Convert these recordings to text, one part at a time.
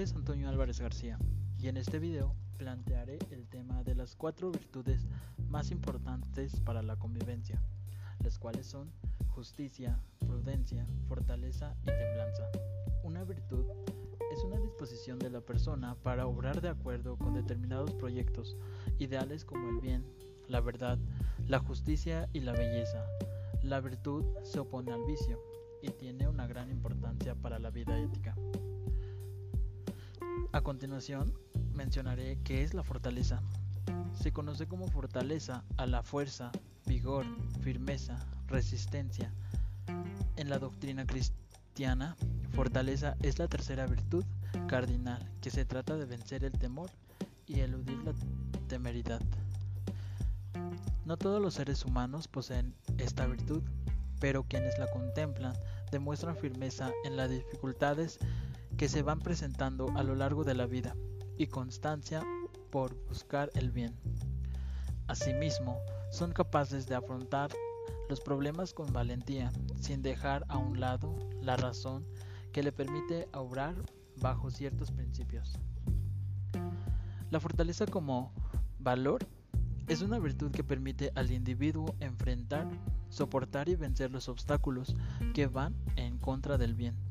nombre es Antonio Álvarez García y en este video plantearé el tema de las cuatro virtudes más importantes para la convivencia, las cuales son justicia, prudencia, fortaleza y templanza. Una virtud es una disposición de la persona para obrar de acuerdo con determinados proyectos, ideales como el bien, la verdad, la justicia y la belleza. La virtud se opone al vicio y tiene una gran importancia para la vida ética. A continuación, mencionaré qué es la fortaleza. Se conoce como fortaleza a la fuerza, vigor, firmeza, resistencia. En la doctrina cristiana, fortaleza es la tercera virtud cardinal, que se trata de vencer el temor y eludir la temeridad. No todos los seres humanos poseen esta virtud, pero quienes la contemplan demuestran firmeza en las dificultades que se van presentando a lo largo de la vida y constancia por buscar el bien. Asimismo, son capaces de afrontar los problemas con valentía, sin dejar a un lado la razón que le permite obrar bajo ciertos principios. La fortaleza como valor es una virtud que permite al individuo enfrentar, soportar y vencer los obstáculos que van en contra del bien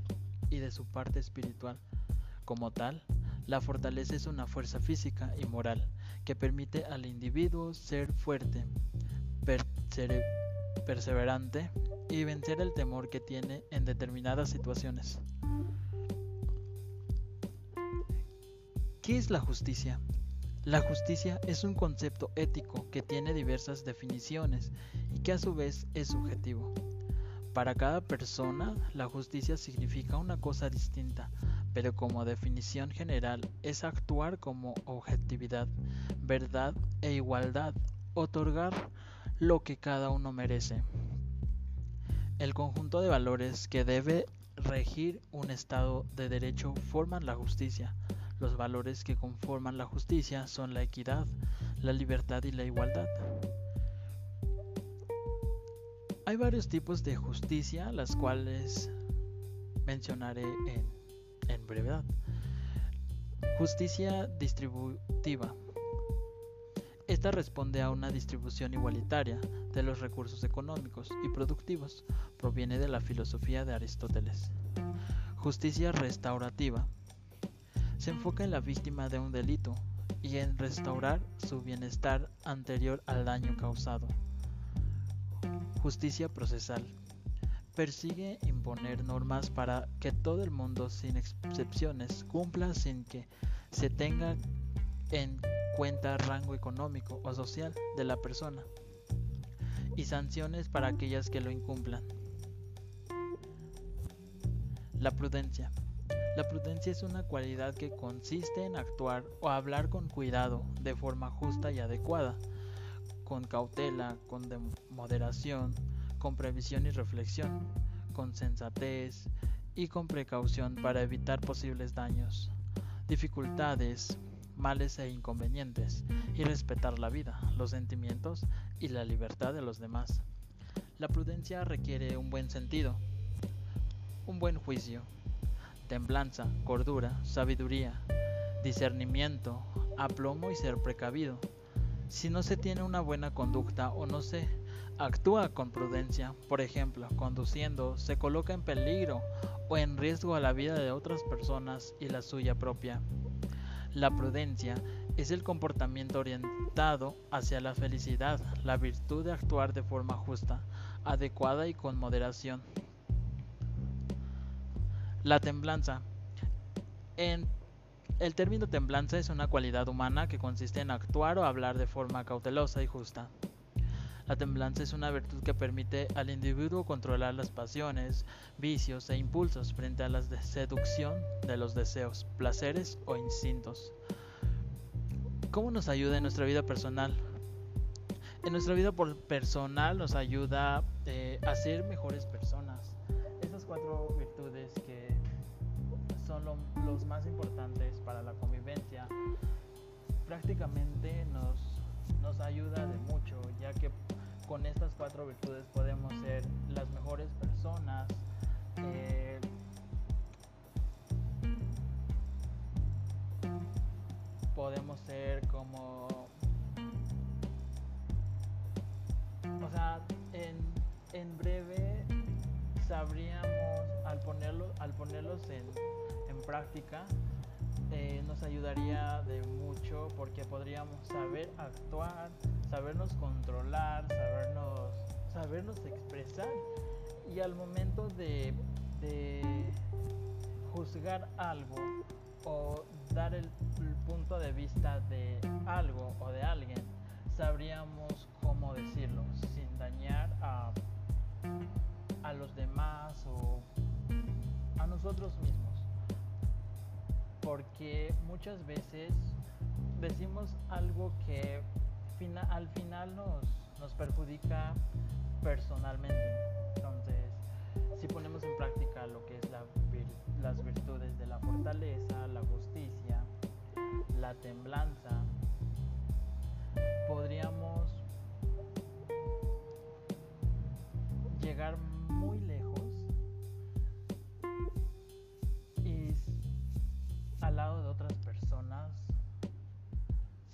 y de su parte espiritual. Como tal, la fortaleza es una fuerza física y moral que permite al individuo ser fuerte, perseverante y vencer el temor que tiene en determinadas situaciones. ¿Qué es la justicia? La justicia es un concepto ético que tiene diversas definiciones y que a su vez es subjetivo. Para cada persona, la justicia significa una cosa distinta, pero como definición general es actuar como objetividad, verdad e igualdad, otorgar lo que cada uno merece. El conjunto de valores que debe regir un Estado de Derecho forman la justicia. Los valores que conforman la justicia son la equidad, la libertad y la igualdad. Hay varios tipos de justicia, las cuales mencionaré en, brevedad. Justicia distributiva. Esta responde a una distribución igualitaria de los recursos económicos y productivos. Proviene de la filosofía de Aristóteles. Justicia restaurativa. Se enfoca en la víctima de un delito y en restaurar su bienestar anterior al daño causado. Justicia procesal. Persigue imponer normas para que todo el mundo, sin excepciones, cumpla sin que se tenga en cuenta rango económico o social de la persona y sanciones para aquellas que lo incumplan. La prudencia. La prudencia es una cualidad que consiste en actuar o hablar con cuidado, de forma justa y adecuada, con cautela, con moderación, con previsión y reflexión, con sensatez y con precaución para evitar posibles daños, dificultades, males e inconvenientes, y respetar la vida, los sentimientos y la libertad de los demás. La prudencia requiere un buen sentido, un buen juicio, templanza, cordura, sabiduría, discernimiento, aplomo y ser precavido si no se tiene una buena conducta o no se actúa con prudencia, por ejemplo, conduciendo, se coloca en peligro o en riesgo a la vida de otras personas y la suya propia. La prudencia es el comportamiento orientado hacia la felicidad, la virtud de actuar de forma justa, adecuada y con moderación. La templanza. En el término templanza es una cualidad humana que consiste en actuar o hablar de forma cautelosa y justa. La templanza es una virtud que permite al individuo controlar las pasiones, vicios e impulsos frente a la seducción de los deseos, placeres o instintos. ¿Cómo nos ayuda en nuestra vida personal? En nuestra vida personal nos ayuda eh, a ser mejores personas. Los más importantes para la convivencia, prácticamente nos, nos ayuda de mucho, ya que con estas cuatro virtudes podemos ser las mejores personas, eh, podemos ser como... O sea, en, en breve sabríamos, al, ponerlo, al ponerlos en, práctica, eh, nos ayudaría de mucho porque podríamos saber actuar, sabernos controlar, sabernos, sabernos expresar y al momento de, juzgar algo o dar el, punto de vista de algo o de alguien, sabríamos cómo decirlo sin dañar a los demás o a nosotros mismos. Porque muchas veces decimos algo que al final nos, nos perjudica personalmente. Entonces, si ponemos en práctica lo que es la, las virtudes de la fortaleza, la justicia, la temblanza, podríamos llegar muy lejos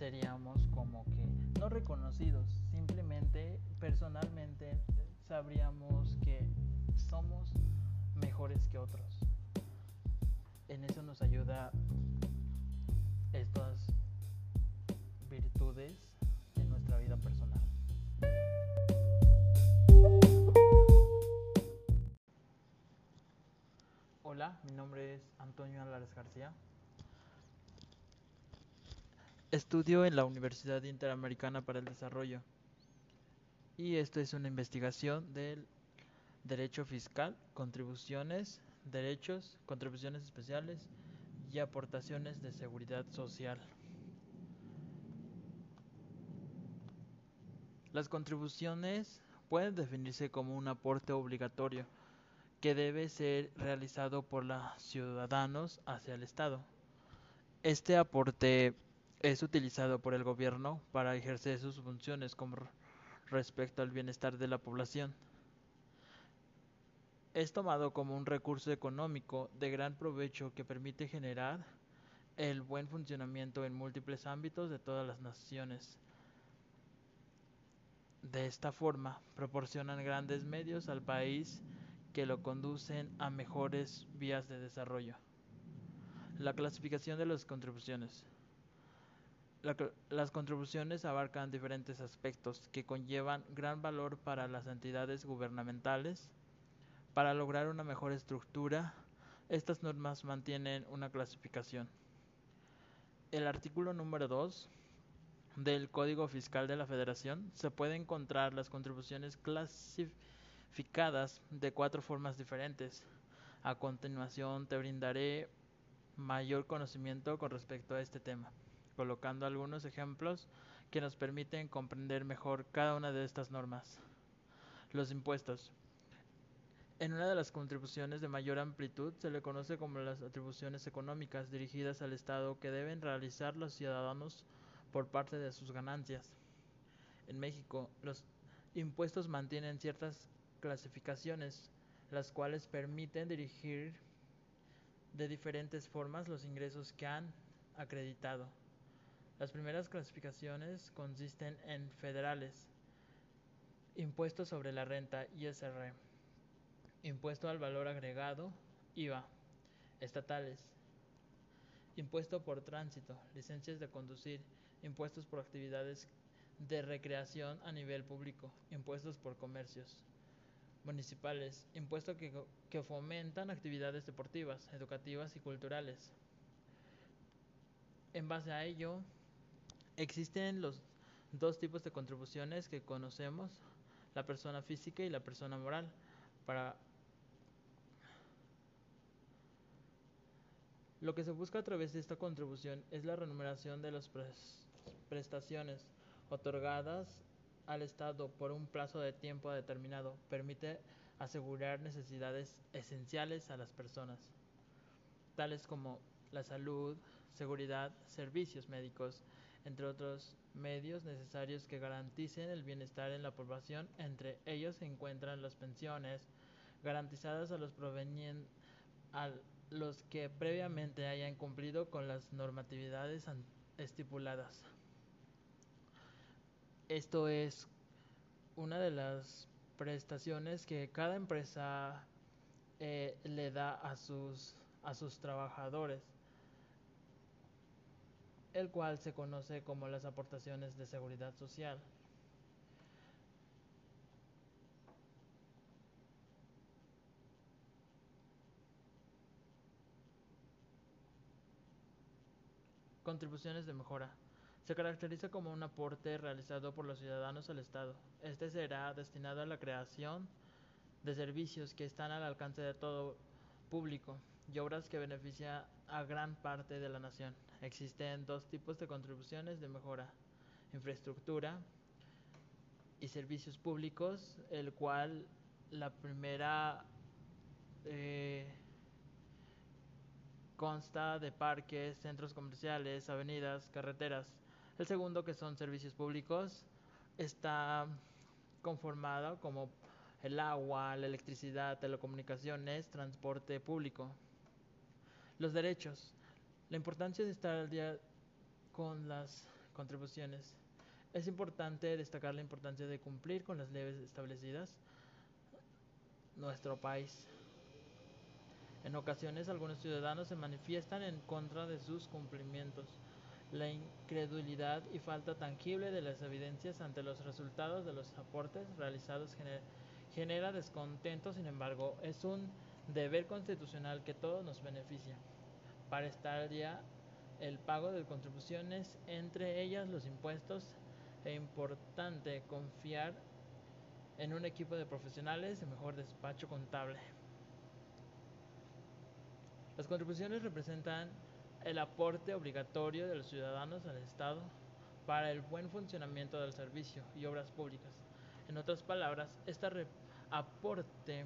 seríamos como que no reconocidos, simplemente personalmente sabríamos que somos mejores que otros. En eso nos ayuda estas virtudes en nuestra vida personal. Hola, mi nombre es Antonio Álvarez García. Estudio en la Universidad Interamericana para el Desarrollo y esto es una investigación del derecho fiscal, contribuciones, derechos, contribuciones especiales y aportaciones de seguridad social. Las contribuciones pueden definirse como un aporte obligatorio que debe ser realizado por los ciudadanos hacia el Estado. Este aporte es utilizado por el gobierno para ejercer sus funciones como respecto al bienestar de la población. Es tomado como un recurso económico de gran provecho que permite generar el buen funcionamiento en múltiples ámbitos de todas las naciones. De esta forma, proporcionan grandes medios al país que lo conducen a mejores vías de desarrollo. La clasificación de las contribuciones. Las contribuciones abarcan diferentes aspectos que conllevan gran valor para las entidades gubernamentales. Para lograr una mejor estructura, estas normas mantienen una clasificación. El artículo número 2 del Código Fiscal de la Federación se puede encontrar las contribuciones clasificadas de cuatro formas diferentes. A continuación te brindaré mayor conocimiento con respecto a este tema, colocando algunos ejemplos que nos permiten comprender mejor cada una de estas normas. Los impuestos. En una de las contribuciones de mayor amplitud se le conoce como las atribuciones económicas dirigidas al Estado que deben realizar los ciudadanos por parte de sus ganancias. En México, los impuestos mantienen ciertas clasificaciones, las cuales permiten dirigir de diferentes formas los ingresos que han acreditado. Las primeras clasificaciones consisten en federales, impuestos sobre la renta, ISR, impuesto al valor agregado, IVA, estatales, impuesto por tránsito, licencias de conducir, impuestos por actividades de recreación a nivel público, impuestos por comercios municipales, impuestos que, que, fomentan actividades deportivas, educativas y culturales. En base a ello, existen los dos tipos de contribuciones que conocemos, la persona física y la persona moral. Para lo que se busca a través de esta contribución es la remuneración de los prestaciones otorgadas al Estado por un plazo de tiempo determinado permite asegurar necesidades esenciales a las personas, tales como la salud, seguridad, servicios médicos, entre otros medios necesarios que garanticen el bienestar en la población. Entre ellos se encuentran las pensiones garantizadas a los a los que previamente hayan cumplido con las normatividades estipuladas. Esto es una de las prestaciones que cada empresa eh, le da a sus trabajadores, el cual se conoce como las aportaciones de seguridad social. Contribuciones de mejora. Se caracteriza como un aporte realizado por los ciudadanos al Estado. Este será destinado a la creación de servicios que están al alcance de todo público y obras que benefician a gran parte de la nación. Existen dos tipos de contribuciones de mejora, infraestructura y servicios públicos, el cual la primera eh, consta de parques, centros comerciales, avenidas, carreteras. El segundo, que son servicios públicos, está conformado como el agua, la electricidad, telecomunicaciones, transporte público. Los derechos. La importancia de estar al día con las contribuciones. Es importante destacar la importancia de cumplir con las leyes establecidas. Nuestro país. En ocasiones algunos ciudadanos se manifiestan en contra de sus cumplimientos. La incredulidad y falta tangible de las evidencias ante los resultados de los aportes realizados genera descontento, sin embargo, es un deber constitucional que todos nos beneficia. Para estar día, el pago de contribuciones, entre ellas los impuestos, es importante confiar en un equipo de profesionales de mejor despacho contable. Las contribuciones representan el aporte obligatorio de los ciudadanos al Estado para el buen funcionamiento del servicio y obras públicas. En otras palabras, este aporte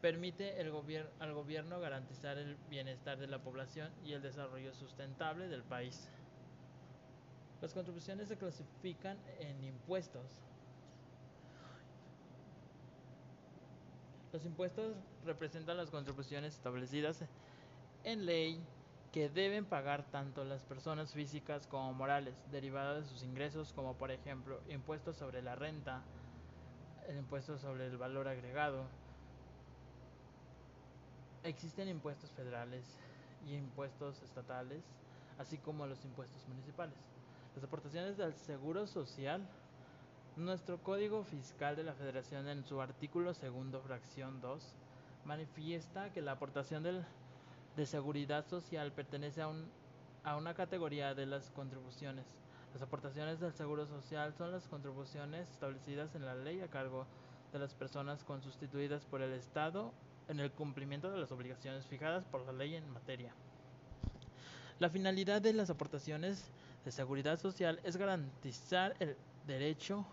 permite el al gobierno garantizar el bienestar de la población y el desarrollo sustentable del país. Las contribuciones se clasifican en impuestos. Los impuestos representan las contribuciones establecidas en ley que deben pagar tanto las personas físicas como morales, derivadas de sus ingresos, como por ejemplo impuestos sobre la renta, el impuesto sobre el valor agregado. Existen impuestos federales y impuestos estatales, así como los impuestos municipales. Las aportaciones del Seguro Social. Nuestro Código Fiscal de la Federación en su artículo segundo, fracción 2, manifiesta que la aportación del de seguridad social pertenece a, un, a una categoría de las contribuciones. Las aportaciones del Seguro Social son las contribuciones establecidas en la ley a cargo de las personas constituidas por el Estado en el cumplimiento de las obligaciones fijadas por la ley en materia. La finalidad de las aportaciones de seguridad social es garantizar el derecho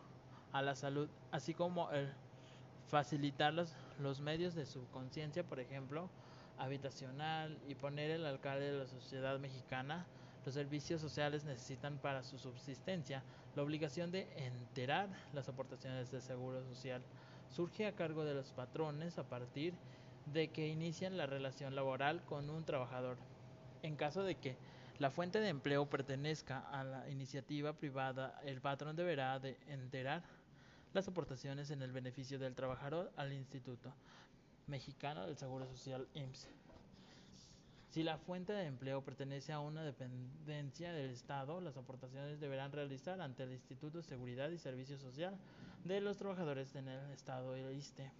a la salud, así como el facilitar los, los medios de su conciencia, por ejemplo, habitacional y poner el alcalde de la sociedad mexicana los servicios sociales necesitan para su subsistencia, la obligación de enterar las aportaciones de seguro social surge a cargo de los patrones a partir de que inician la relación laboral con un trabajador. En caso de que la fuente de empleo pertenezca a la iniciativa privada, el patrón deberá de enterar las aportaciones en el beneficio del trabajador al instituto mexicano del Seguro Social IMSS. Si la fuente de empleo pertenece a una dependencia del Estado, las aportaciones deberán realizar ante el Instituto de Seguridad y Servicio Social de los trabajadores en el Estado y el ISTE.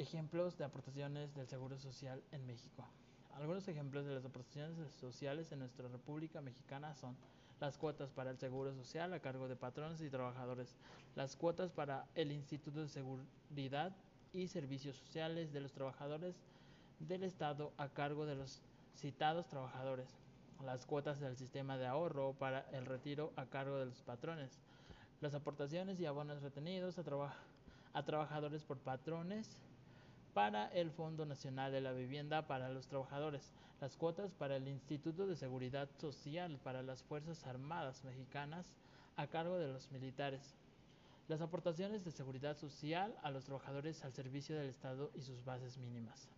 Ejemplos de aportaciones del Seguro Social en México. Algunos ejemplos de las aportaciones sociales en nuestra República Mexicana son las cuotas para el Seguro Social a cargo de patrones y trabajadores, las cuotas para el Instituto de Seguridad y servicios sociales de los trabajadores del Estado a cargo de los citados trabajadores, las cuotas del sistema de ahorro para el retiro a cargo de los patrones, las aportaciones y abonos retenidos a, a trabajadores por patrones para el Fondo Nacional de la Vivienda para los trabajadores, las cuotas para el Instituto de Seguridad Social para las Fuerzas Armadas Mexicanas a cargo de los militares, las aportaciones de seguridad social a los trabajadores al servicio del Estado y sus bases mínimas.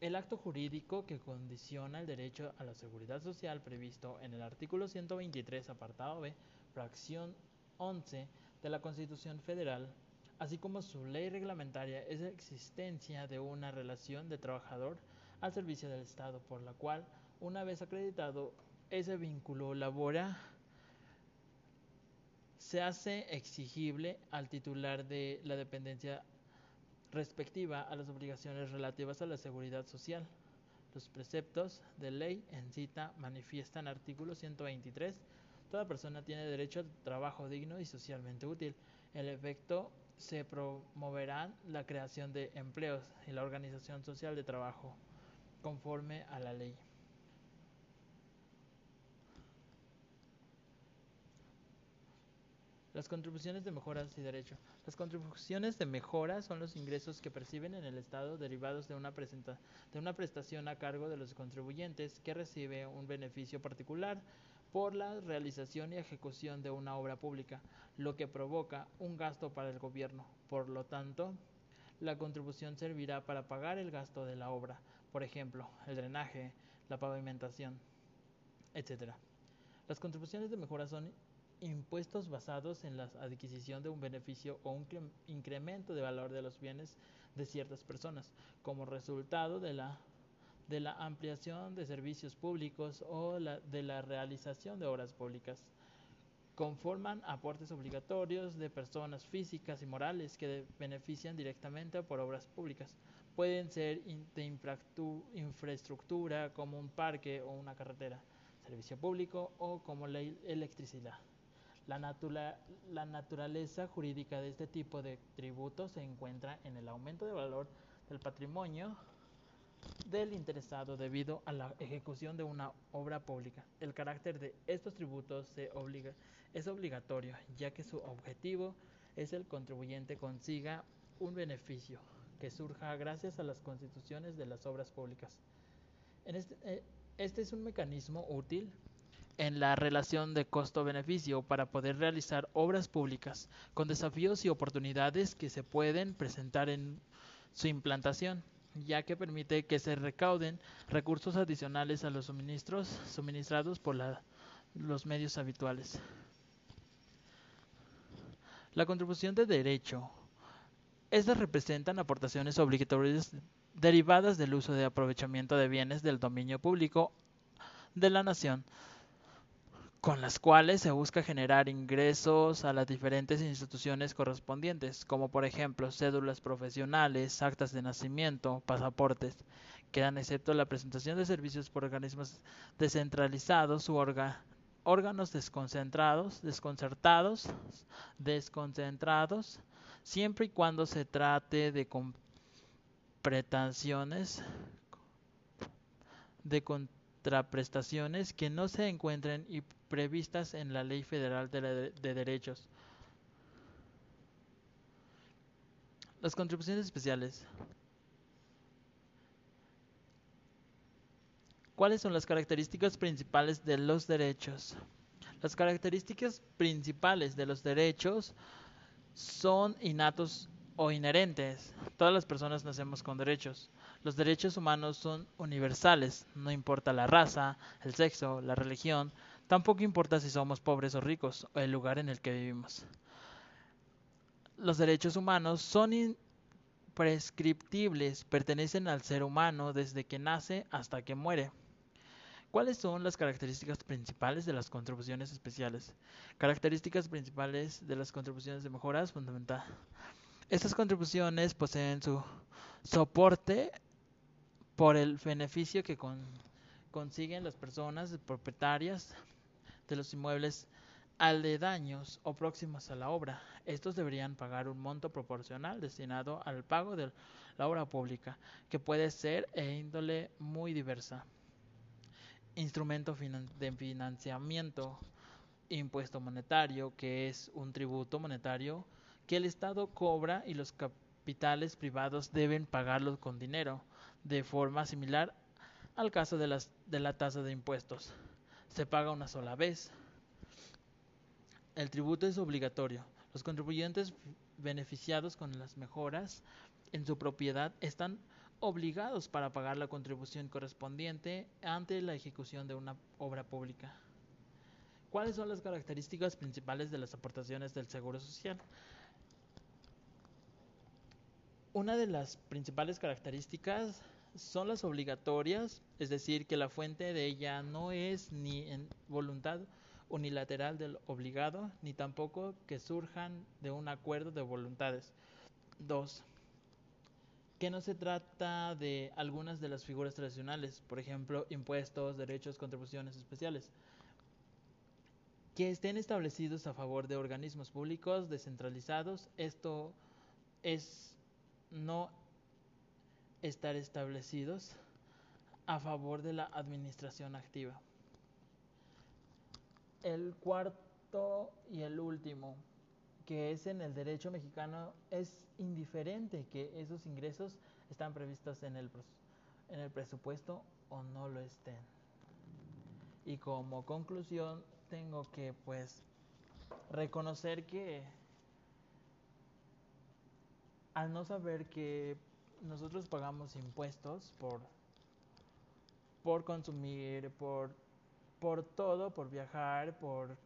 El acto jurídico que condiciona el derecho a la seguridad social previsto en el artículo 123, apartado B, fracción 11 de la Constitución Federal, así como su ley reglamentaria, es la existencia de una relación de trabajador al servicio del Estado, por la cual, una vez acreditado ese vínculo labora, se hace exigible al titular de la dependencia respectiva a las obligaciones relativas a la seguridad social. Los preceptos de ley en cita manifiestan artículo 123. Toda persona tiene derecho a trabajo digno y socialmente útil. El efecto se promoverá la creación de empleos y la organización social de trabajo conforme a la ley. Las contribuciones de mejoras y derecho. Las contribuciones de mejora son los ingresos que perciben en el Estado derivados de una, de una prestación a cargo de los contribuyentes que recibe un beneficio particular por la realización y ejecución de una obra pública, lo que provoca un gasto para el gobierno. Por lo tanto, la contribución servirá para pagar el gasto de la obra, por ejemplo, el drenaje, la pavimentación, etc. Las contribuciones de mejora son impuestos basados en la adquisición de un beneficio o un incremento de valor de los bienes de ciertas personas, como resultado de la, de la ampliación de servicios públicos o de la realización de obras públicas. Conforman aportes obligatorios de personas físicas y morales que benefician directamente por obras públicas. Pueden ser de infraestructura como un parque o una carretera, servicio público o como la electricidad. La, naturaleza jurídica de este tipo de tributos se encuentra en el aumento de valor del patrimonio del interesado debido a la ejecución de una obra pública. El carácter de estos tributos se obliga, es obligatorio, ya que su objetivo es el contribuyente consiga un beneficio que surja gracias a las constituciones de las obras públicas. este, eh, este es un mecanismo útil en la relación de costo-beneficio para poder realizar obras públicas, con desafíos y oportunidades que se pueden presentar en su implantación, ya que permite que se recauden recursos adicionales a los suministros suministrados por los medios habituales. La contribución de derecho. Estas representan aportaciones obligatorias derivadas del uso de aprovechamiento de bienes del dominio público de la nación, con las cuales se busca generar ingresos a las diferentes instituciones correspondientes, como por ejemplo cédulas profesionales, actas de nacimiento, pasaportes. Quedan excepto la presentación de servicios por organismos descentralizados u órganos desconcentrados, desconcertados, desconcentrados, siempre y cuando se trate de pretensiones de contraprestaciones que no se encuentren y previstas en la Ley Federal de, Derechos. Las contribuciones especiales. ¿Cuáles son las características principales de los derechos? Las características principales de los derechos son innatos o inherentes. Todas las personas nacemos con derechos. Los derechos humanos son universales, no importa la raza, el sexo, la religión, tampoco importa si somos pobres o ricos o el lugar en el que vivimos. Los derechos humanos son imprescriptibles, pertenecen al ser humano desde que nace hasta que muere. ¿Cuáles son las características principales de las contribuciones especiales? Características principales de las contribuciones de mejoras fundamental. Estas contribuciones poseen su soporte por el beneficio que consiguen las personas propietarias de los inmuebles aledaños o próximos a la obra. Estos deberían pagar un monto proporcional destinado al pago de la obra pública, que puede ser e índole muy diversa. Instrumento de financiamiento, impuesto monetario, que es un tributo monetario que el Estado cobra y los capitales privados deben pagarlo con dinero de forma similar al caso de la tasa de impuestos. Se paga una sola vez. El tributo es obligatorio. Los contribuyentes beneficiados con las mejoras en su propiedad están obligados para pagar la contribución correspondiente ante la ejecución de una obra pública. ¿Cuáles son las características principales de las aportaciones del Seguro Social? Una de las principales características son las obligatorias, es decir, que la fuente de ella no es ni en voluntad unilateral del obligado, ni tampoco que surjan de un acuerdo de voluntades. 2. Que no se trata de algunas de las figuras tradicionales, por ejemplo, impuestos, derechos, contribuciones especiales, que estén establecidos a favor de organismos públicos descentralizados. Esto es no estar establecidos a favor de la administración activa. El cuarto y el último, que es en el derecho mexicano, es indiferente que esos ingresos están previstos en el, en el presupuesto o no lo estén. Y como conclusión, tengo que pues reconocer que al no saber que nosotros pagamos impuestos por, por consumir, por, por todo, por viajar, por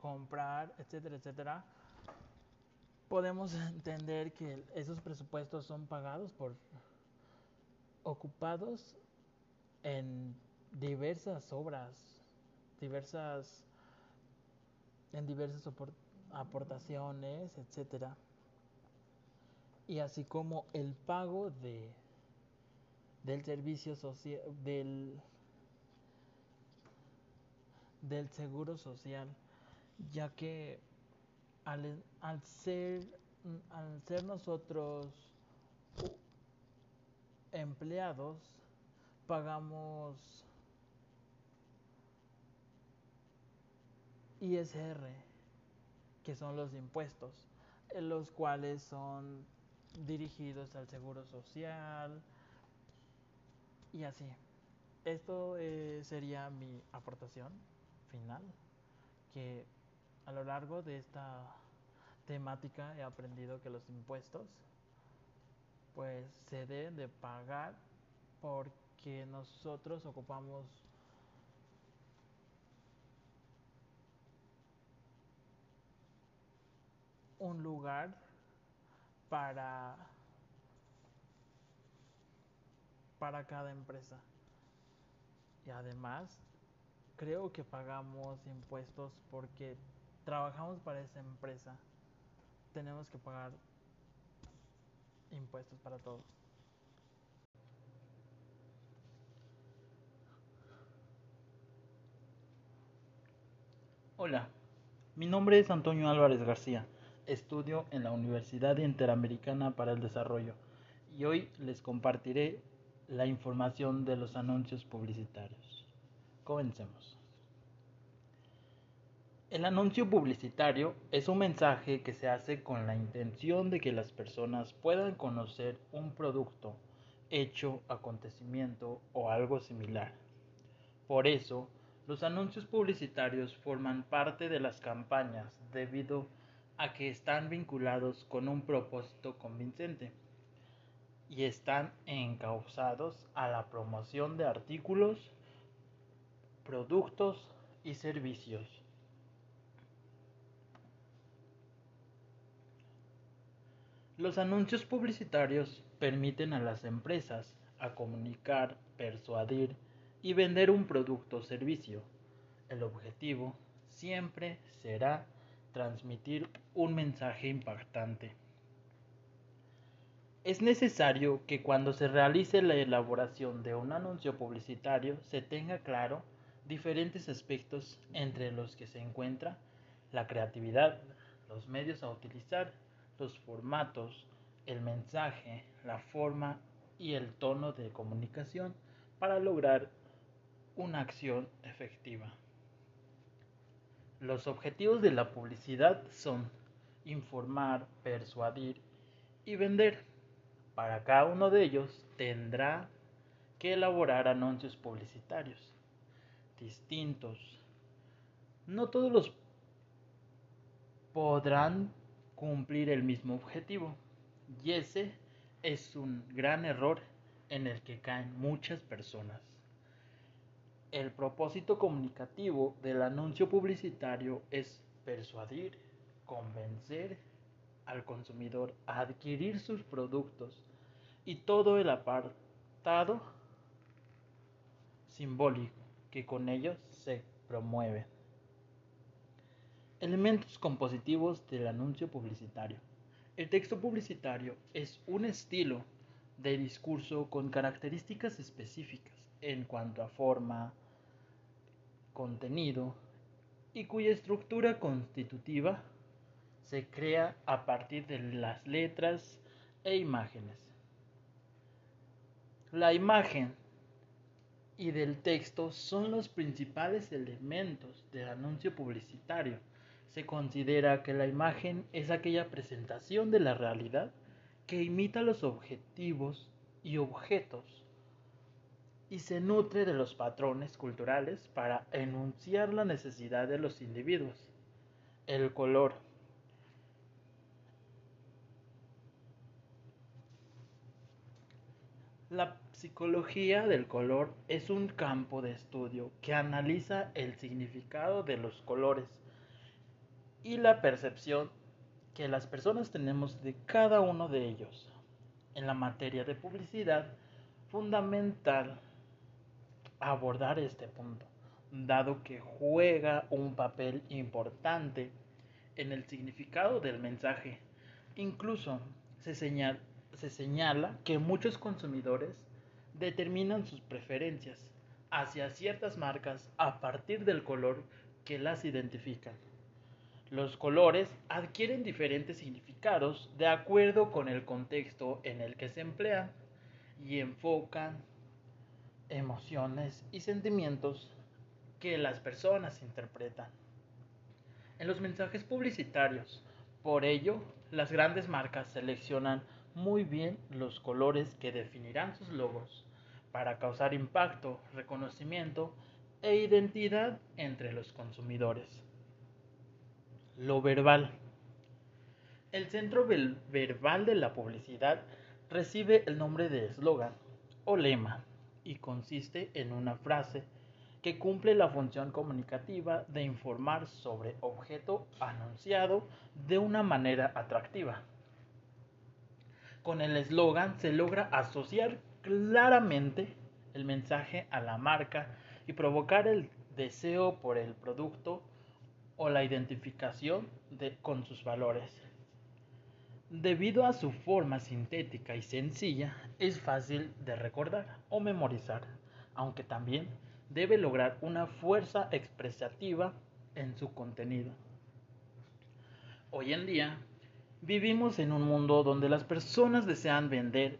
comprar, etcétera, etcétera, podemos entender que esos presupuestos son pagados por ocupados en diversas obras, diversas en diversas aportaciones, etcétera y así como el pago de del servicio social del del seguro social ya que al, al ser al ser nosotros empleados pagamos ISR que son los impuestos los cuales son dirigidos al seguro social y así. Esto eh, sería mi aportación final, que a lo largo de esta temática he aprendido que los impuestos pues se deben de pagar porque nosotros ocupamos un lugar para, para cada empresa. Y además, creo que pagamos impuestos porque trabajamos para esa empresa. Tenemos que pagar impuestos para todo. Hola, mi nombre es Antonio Álvarez García estudio en la Universidad Interamericana para el Desarrollo y hoy les compartiré la información de los anuncios publicitarios. Comencemos. El anuncio publicitario es un mensaje que se hace con la intención de que las personas puedan conocer un producto, hecho, acontecimiento o algo similar. Por eso, los anuncios publicitarios forman parte de las campañas debido a a que están vinculados con un propósito convincente y están encausados a la promoción de artículos, productos y servicios. Los anuncios publicitarios permiten a las empresas a comunicar, persuadir y vender un producto o servicio. El objetivo siempre será transmitir un mensaje impactante. Es necesario que cuando se realice la elaboración de un anuncio publicitario se tenga claro diferentes aspectos entre los que se encuentra la creatividad, los medios a utilizar, los formatos, el mensaje, la forma y el tono de comunicación para lograr una acción efectiva. Los objetivos de la publicidad son informar, persuadir y vender. Para cada uno de ellos tendrá que elaborar anuncios publicitarios distintos. No todos los podrán cumplir el mismo objetivo y ese es un gran error en el que caen muchas personas. El propósito comunicativo del anuncio publicitario es persuadir, convencer al consumidor a adquirir sus productos y todo el apartado simbólico que con ellos se promueve. Elementos compositivos del anuncio publicitario. El texto publicitario es un estilo de discurso con características específicas en cuanto a forma, contenido y cuya estructura constitutiva se crea a partir de las letras e imágenes. La imagen y del texto son los principales elementos del anuncio publicitario. Se considera que la imagen es aquella presentación de la realidad que imita los objetivos y objetos y se nutre de los patrones culturales para enunciar la necesidad de los individuos. El color. La psicología del color es un campo de estudio que analiza el significado de los colores y la percepción que las personas tenemos de cada uno de ellos. En la materia de publicidad, fundamental abordar este punto, dado que juega un papel importante en el significado del mensaje. Incluso se, se señala que muchos consumidores determinan sus preferencias hacia ciertas marcas a partir del color que las identifican. Los colores adquieren diferentes significados de acuerdo con el contexto en el que se emplean y enfocan emociones y sentimientos que las personas interpretan. En los mensajes publicitarios, por ello, las grandes marcas seleccionan muy bien los colores que definirán sus logos para causar impacto, reconocimiento e identidad entre los consumidores. Lo verbal. El centro verbal de la publicidad recibe el nombre de eslogan o lema y consiste en una frase que cumple la función comunicativa de informar sobre objeto anunciado de una manera atractiva. Con el eslogan se logra asociar claramente el mensaje a la marca y provocar el deseo por el producto o la identificación de, con sus valores. Debido a su forma sintética y sencilla, es fácil de recordar o memorizar, aunque también debe lograr una fuerza expresativa en su contenido. Hoy en día, vivimos en un mundo donde las personas desean vender.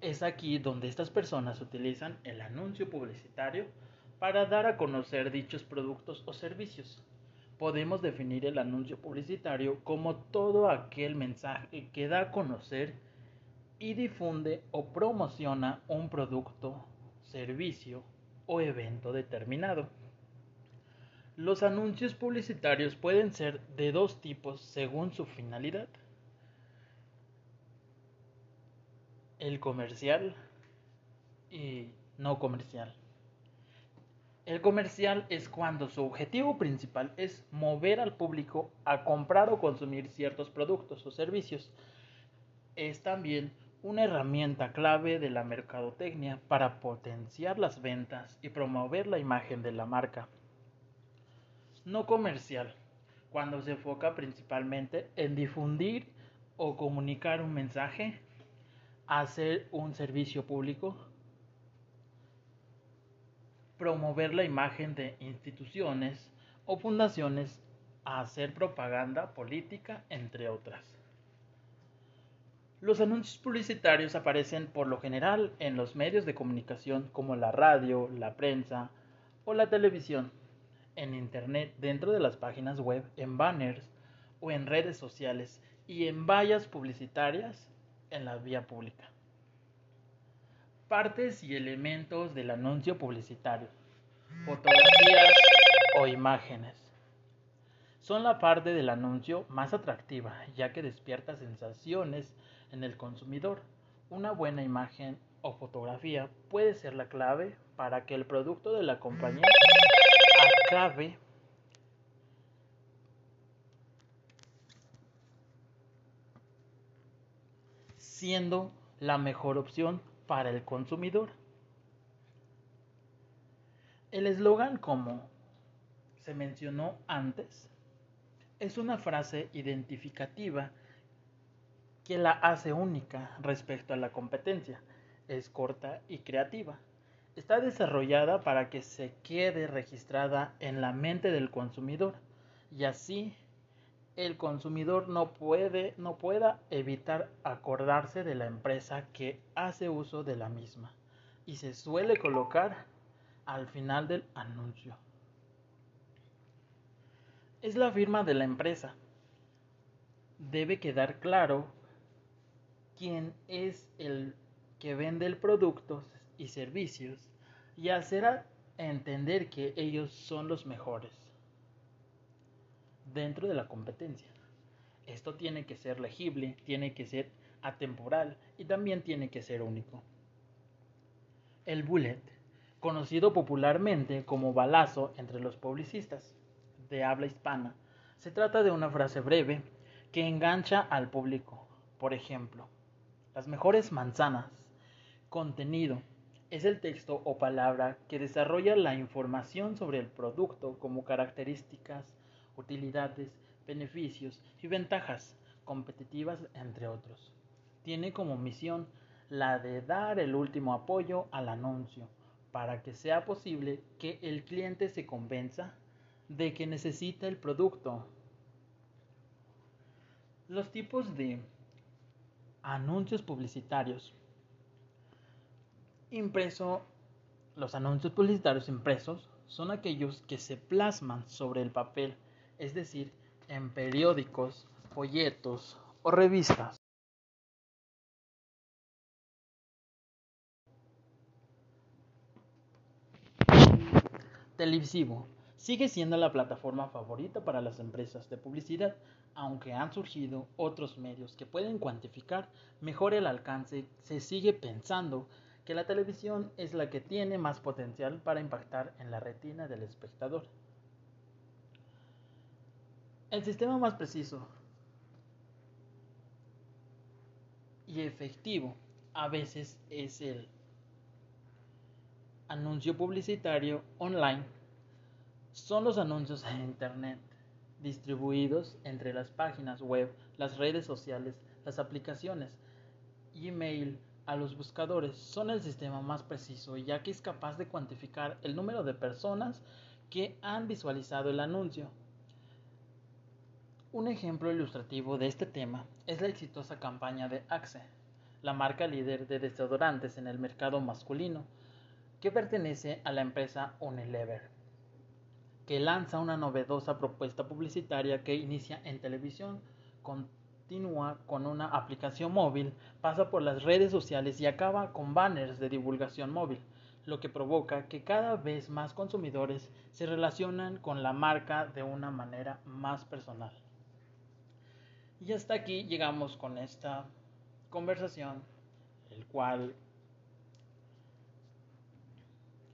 Es aquí donde estas personas utilizan el anuncio publicitario para dar a conocer dichos productos o servicios podemos definir el anuncio publicitario como todo aquel mensaje que da a conocer y difunde o promociona un producto, servicio o evento determinado. Los anuncios publicitarios pueden ser de dos tipos según su finalidad. El comercial y no comercial. El comercial es cuando su objetivo principal es mover al público a comprar o consumir ciertos productos o servicios. Es también una herramienta clave de la mercadotecnia para potenciar las ventas y promover la imagen de la marca. No comercial, cuando se enfoca principalmente en difundir o comunicar un mensaje, hacer un servicio público promover la imagen de instituciones o fundaciones a hacer propaganda política, entre otras. Los anuncios publicitarios aparecen por lo general en los medios de comunicación como la radio, la prensa o la televisión, en Internet, dentro de las páginas web, en banners o en redes sociales y en vallas publicitarias en la vía pública. Partes y elementos del anuncio publicitario. Fotografías o imágenes. Son la parte del anuncio más atractiva, ya que despierta sensaciones en el consumidor. Una buena imagen o fotografía puede ser la clave para que el producto de la compañía acabe siendo la mejor opción para el consumidor. El eslogan, como se mencionó antes, es una frase identificativa que la hace única respecto a la competencia. Es corta y creativa. Está desarrollada para que se quede registrada en la mente del consumidor y así el consumidor no puede no pueda evitar acordarse de la empresa que hace uso de la misma y se suele colocar al final del anuncio. Es la firma de la empresa. Debe quedar claro quién es el que vende el productos y servicios y hacer entender que ellos son los mejores dentro de la competencia. Esto tiene que ser legible, tiene que ser atemporal y también tiene que ser único. El bullet, conocido popularmente como balazo entre los publicistas de habla hispana, se trata de una frase breve que engancha al público. Por ejemplo, las mejores manzanas. Contenido. Es el texto o palabra que desarrolla la información sobre el producto como características, utilidades, beneficios y ventajas competitivas, entre otros. Tiene como misión la de dar el último apoyo al anuncio para que sea posible que el cliente se convenza de que necesita el producto. Los tipos de anuncios publicitarios. Impreso, los anuncios publicitarios impresos son aquellos que se plasman sobre el papel, es decir, en periódicos, folletos o revistas. Televisivo. Sigue siendo la plataforma favorita para las empresas de publicidad aunque han surgido otros medios que pueden cuantificar mejor el alcance, se sigue pensando que la televisión es la que tiene más potencial para impactar en la retina del espectador. El sistema más preciso y efectivo a veces es el anuncio publicitario online. Son los anuncios en Internet distribuidos entre las páginas web, las redes sociales, las aplicaciones, email, a los buscadores son el sistema más preciso ya que es capaz de cuantificar el número de personas que han visualizado el anuncio. Un ejemplo ilustrativo de este tema es la exitosa campaña de Axe, la marca líder de desodorantes en el mercado masculino, que pertenece a la empresa Unilever que lanza una novedosa propuesta publicitaria que inicia en televisión, continúa con una aplicación móvil, pasa por las redes sociales y acaba con banners de divulgación móvil, lo que provoca que cada vez más consumidores se relacionan con la marca de una manera más personal. Y hasta aquí llegamos con esta conversación, el cual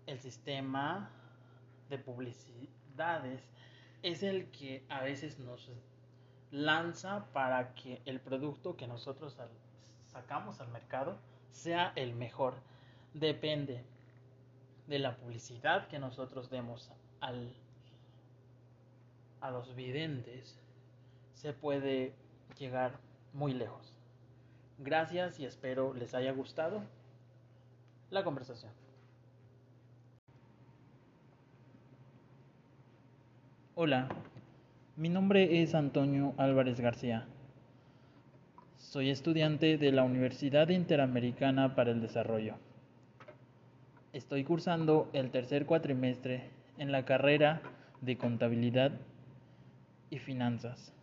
el sistema de publicidad es el que a veces nos lanza para que el producto que nosotros sacamos al mercado sea el mejor. Depende de la publicidad que nosotros demos al, a los videntes, se puede llegar muy lejos. Gracias y espero les haya gustado la conversación. Hola, mi nombre es Antonio Álvarez García. Soy estudiante de la Universidad Interamericana para el Desarrollo. Estoy cursando el tercer cuatrimestre en la carrera de Contabilidad y Finanzas.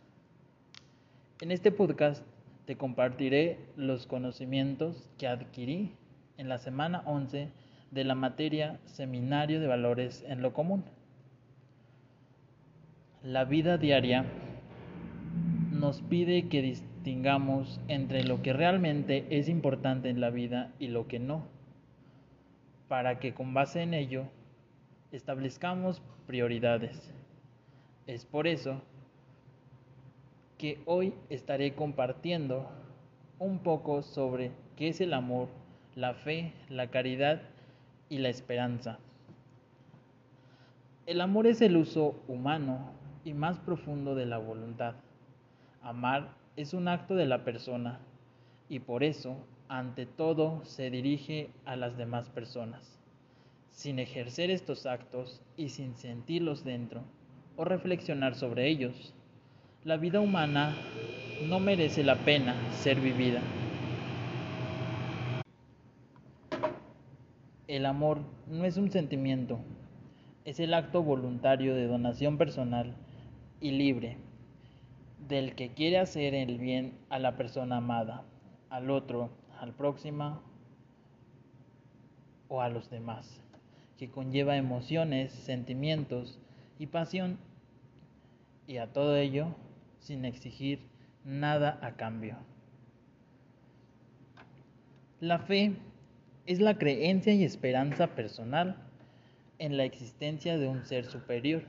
En este podcast te compartiré los conocimientos que adquirí en la semana 11 de la materia Seminario de Valores en lo Común. La vida diaria nos pide que distingamos entre lo que realmente es importante en la vida y lo que no. para que con base en ello establezcamos prioridades. Es por eso que hoy estaré compartiendo un poco sobre qué es el amor, la fe, la caridad y la esperanza. El amor es el uso humano y más profundo de la voluntad. Amar es un acto de la persona y por eso, ante todo, se dirige a las demás personas. Sin ejercer estos actos y sin sentirlos dentro o reflexionar sobre ellos, la vida humana no merece la pena ser vivida. El amor no es un sentimiento, es el acto voluntario de donación personal y libre del que quiere hacer el bien a la persona amada, al otro, al próximo o a los demás, que conlleva emociones, sentimientos y pasión, y a todo ello sin exigir nada a cambio. La fe es la creencia y esperanza personal en la existencia de un ser superior,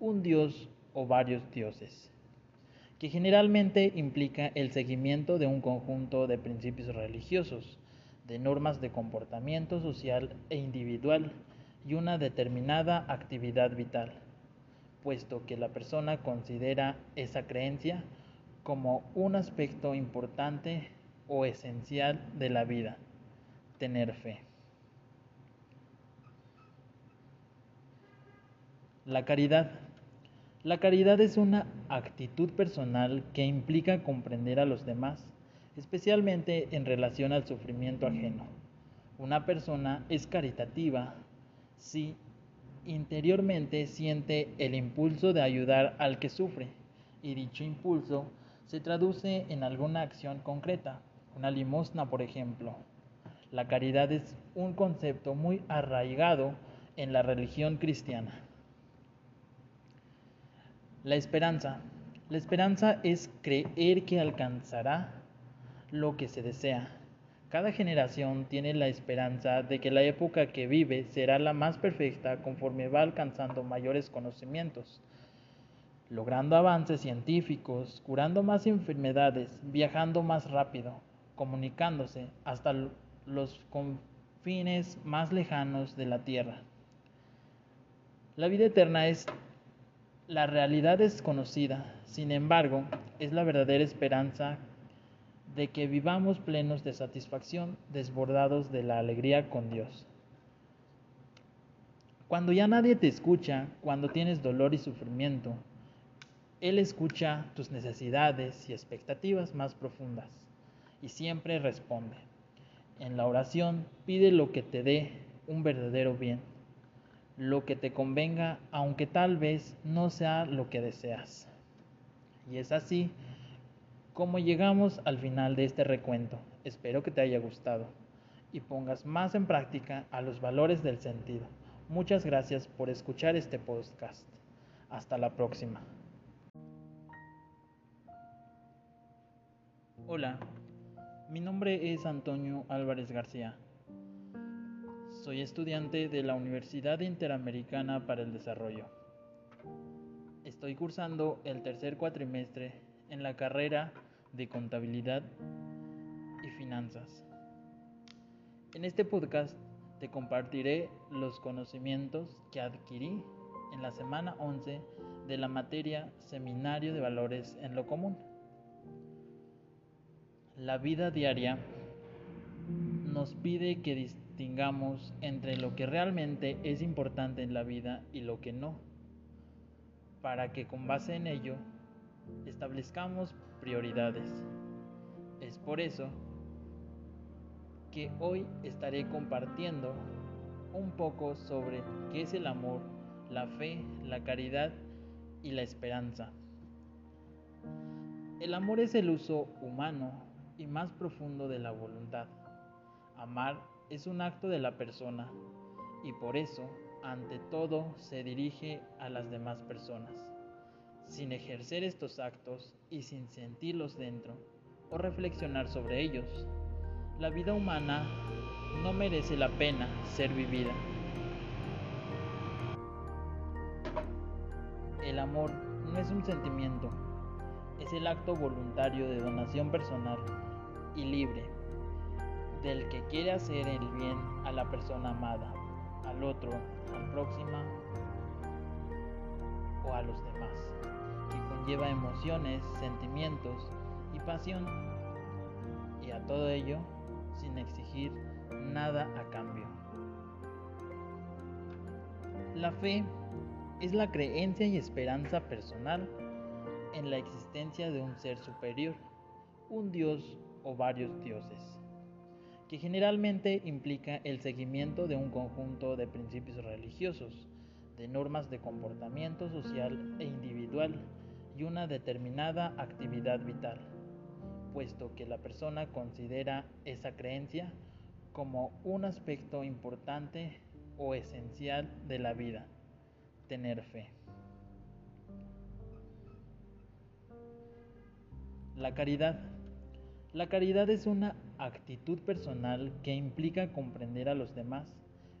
un dios o varios dioses, que generalmente implica el seguimiento de un conjunto de principios religiosos, de normas de comportamiento social e individual y una determinada actividad vital, puesto que la persona considera esa creencia como un aspecto importante o esencial de la vida, tener fe. La caridad. La caridad es una actitud personal que implica comprender a los demás, especialmente en relación al sufrimiento ajeno. Una persona es caritativa si interiormente siente el impulso de ayudar al que sufre y dicho impulso se traduce en alguna acción concreta, una limosna por ejemplo. La caridad es un concepto muy arraigado en la religión cristiana. La esperanza. La esperanza es creer que alcanzará lo que se desea. Cada generación tiene la esperanza de que la época que vive será la más perfecta conforme va alcanzando mayores conocimientos, logrando avances científicos, curando más enfermedades, viajando más rápido, comunicándose hasta los confines más lejanos de la Tierra. La vida eterna es la realidad desconocida, sin embargo, es la verdadera esperanza de que vivamos plenos de satisfacción, desbordados de la alegría con Dios. Cuando ya nadie te escucha, cuando tienes dolor y sufrimiento, Él escucha tus necesidades y expectativas más profundas y siempre responde. En la oración pide lo que te dé un verdadero bien lo que te convenga, aunque tal vez no sea lo que deseas. Y es así como llegamos al final de este recuento. Espero que te haya gustado y pongas más en práctica a los valores del sentido. Muchas gracias por escuchar este podcast. Hasta la próxima. Hola, mi nombre es Antonio Álvarez García. Soy estudiante de la Universidad Interamericana para el Desarrollo. Estoy cursando el tercer cuatrimestre en la carrera de Contabilidad y Finanzas. En este podcast te compartiré los conocimientos que adquirí en la semana 11 de la materia Seminario de Valores en lo Común. La vida diaria nos pide que distingamos entre lo que realmente es importante en la vida y lo que no, para que con base en ello establezcamos prioridades. Es por eso que hoy estaré compartiendo un poco sobre qué es el amor, la fe, la caridad y la esperanza. El amor es el uso humano y más profundo de la voluntad. Amar es un acto de la persona y por eso, ante todo, se dirige a las demás personas. Sin ejercer estos actos y sin sentirlos dentro o reflexionar sobre ellos, la vida humana no merece la pena ser vivida. El amor no es un sentimiento, es el acto voluntario de donación personal y libre del que quiere hacer el bien a la persona amada, al otro, al próximo o a los demás, conlleva emociones, sentimientos y pasión, y a todo ello sin exigir nada a cambio. La fe es la creencia y esperanza personal en la existencia de un ser superior, un dios o varios dioses, que generalmente implica el seguimiento de un conjunto de principios religiosos, de normas de comportamiento social e individual y una determinada actividad vital, puesto que la persona considera esa creencia como un aspecto importante o esencial de la vida, tener fe. La caridad. La caridad es una actitud personal que implica comprender a los demás,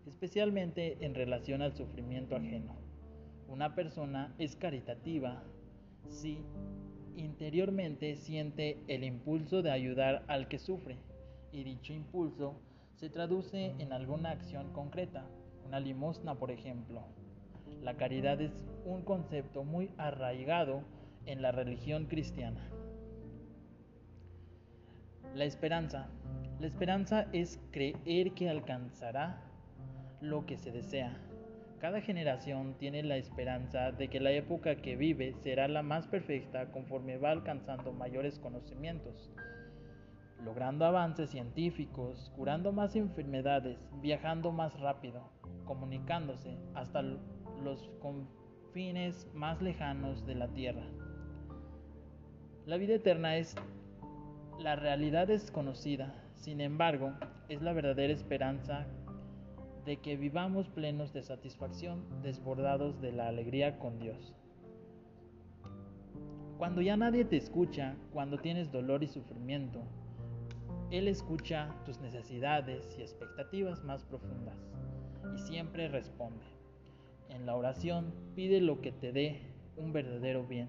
especialmente en relación al sufrimiento ajeno. Una persona es caritativa si interiormente siente el impulso de ayudar al que sufre y dicho impulso se traduce en alguna acción concreta, una limosna por ejemplo. La caridad es un concepto muy arraigado en la religión cristiana. La esperanza. La esperanza es creer que alcanzará lo que se desea. Cada generación tiene la esperanza de que la época que vive será la más perfecta conforme va alcanzando mayores conocimientos, logrando avances científicos, curando más enfermedades, viajando más rápido, comunicándose hasta los confines más lejanos de la Tierra. La vida eterna es la realidad desconocida, sin embargo, es la verdadera esperanza de que vivamos plenos de satisfacción, desbordados de la alegría con Dios. Cuando ya nadie te escucha, cuando tienes dolor y sufrimiento, Él escucha tus necesidades y expectativas más profundas y siempre responde. En la oración pide lo que te dé un verdadero bien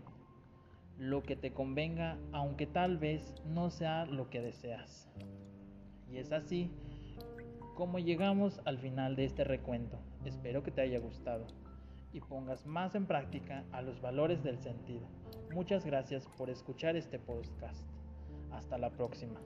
lo que te convenga, aunque tal vez no sea lo que deseas. Y es así como llegamos al final de este recuento. Espero que te haya gustado y pongas más en práctica a los valores del sentido. Muchas gracias por escuchar este podcast. Hasta la próxima.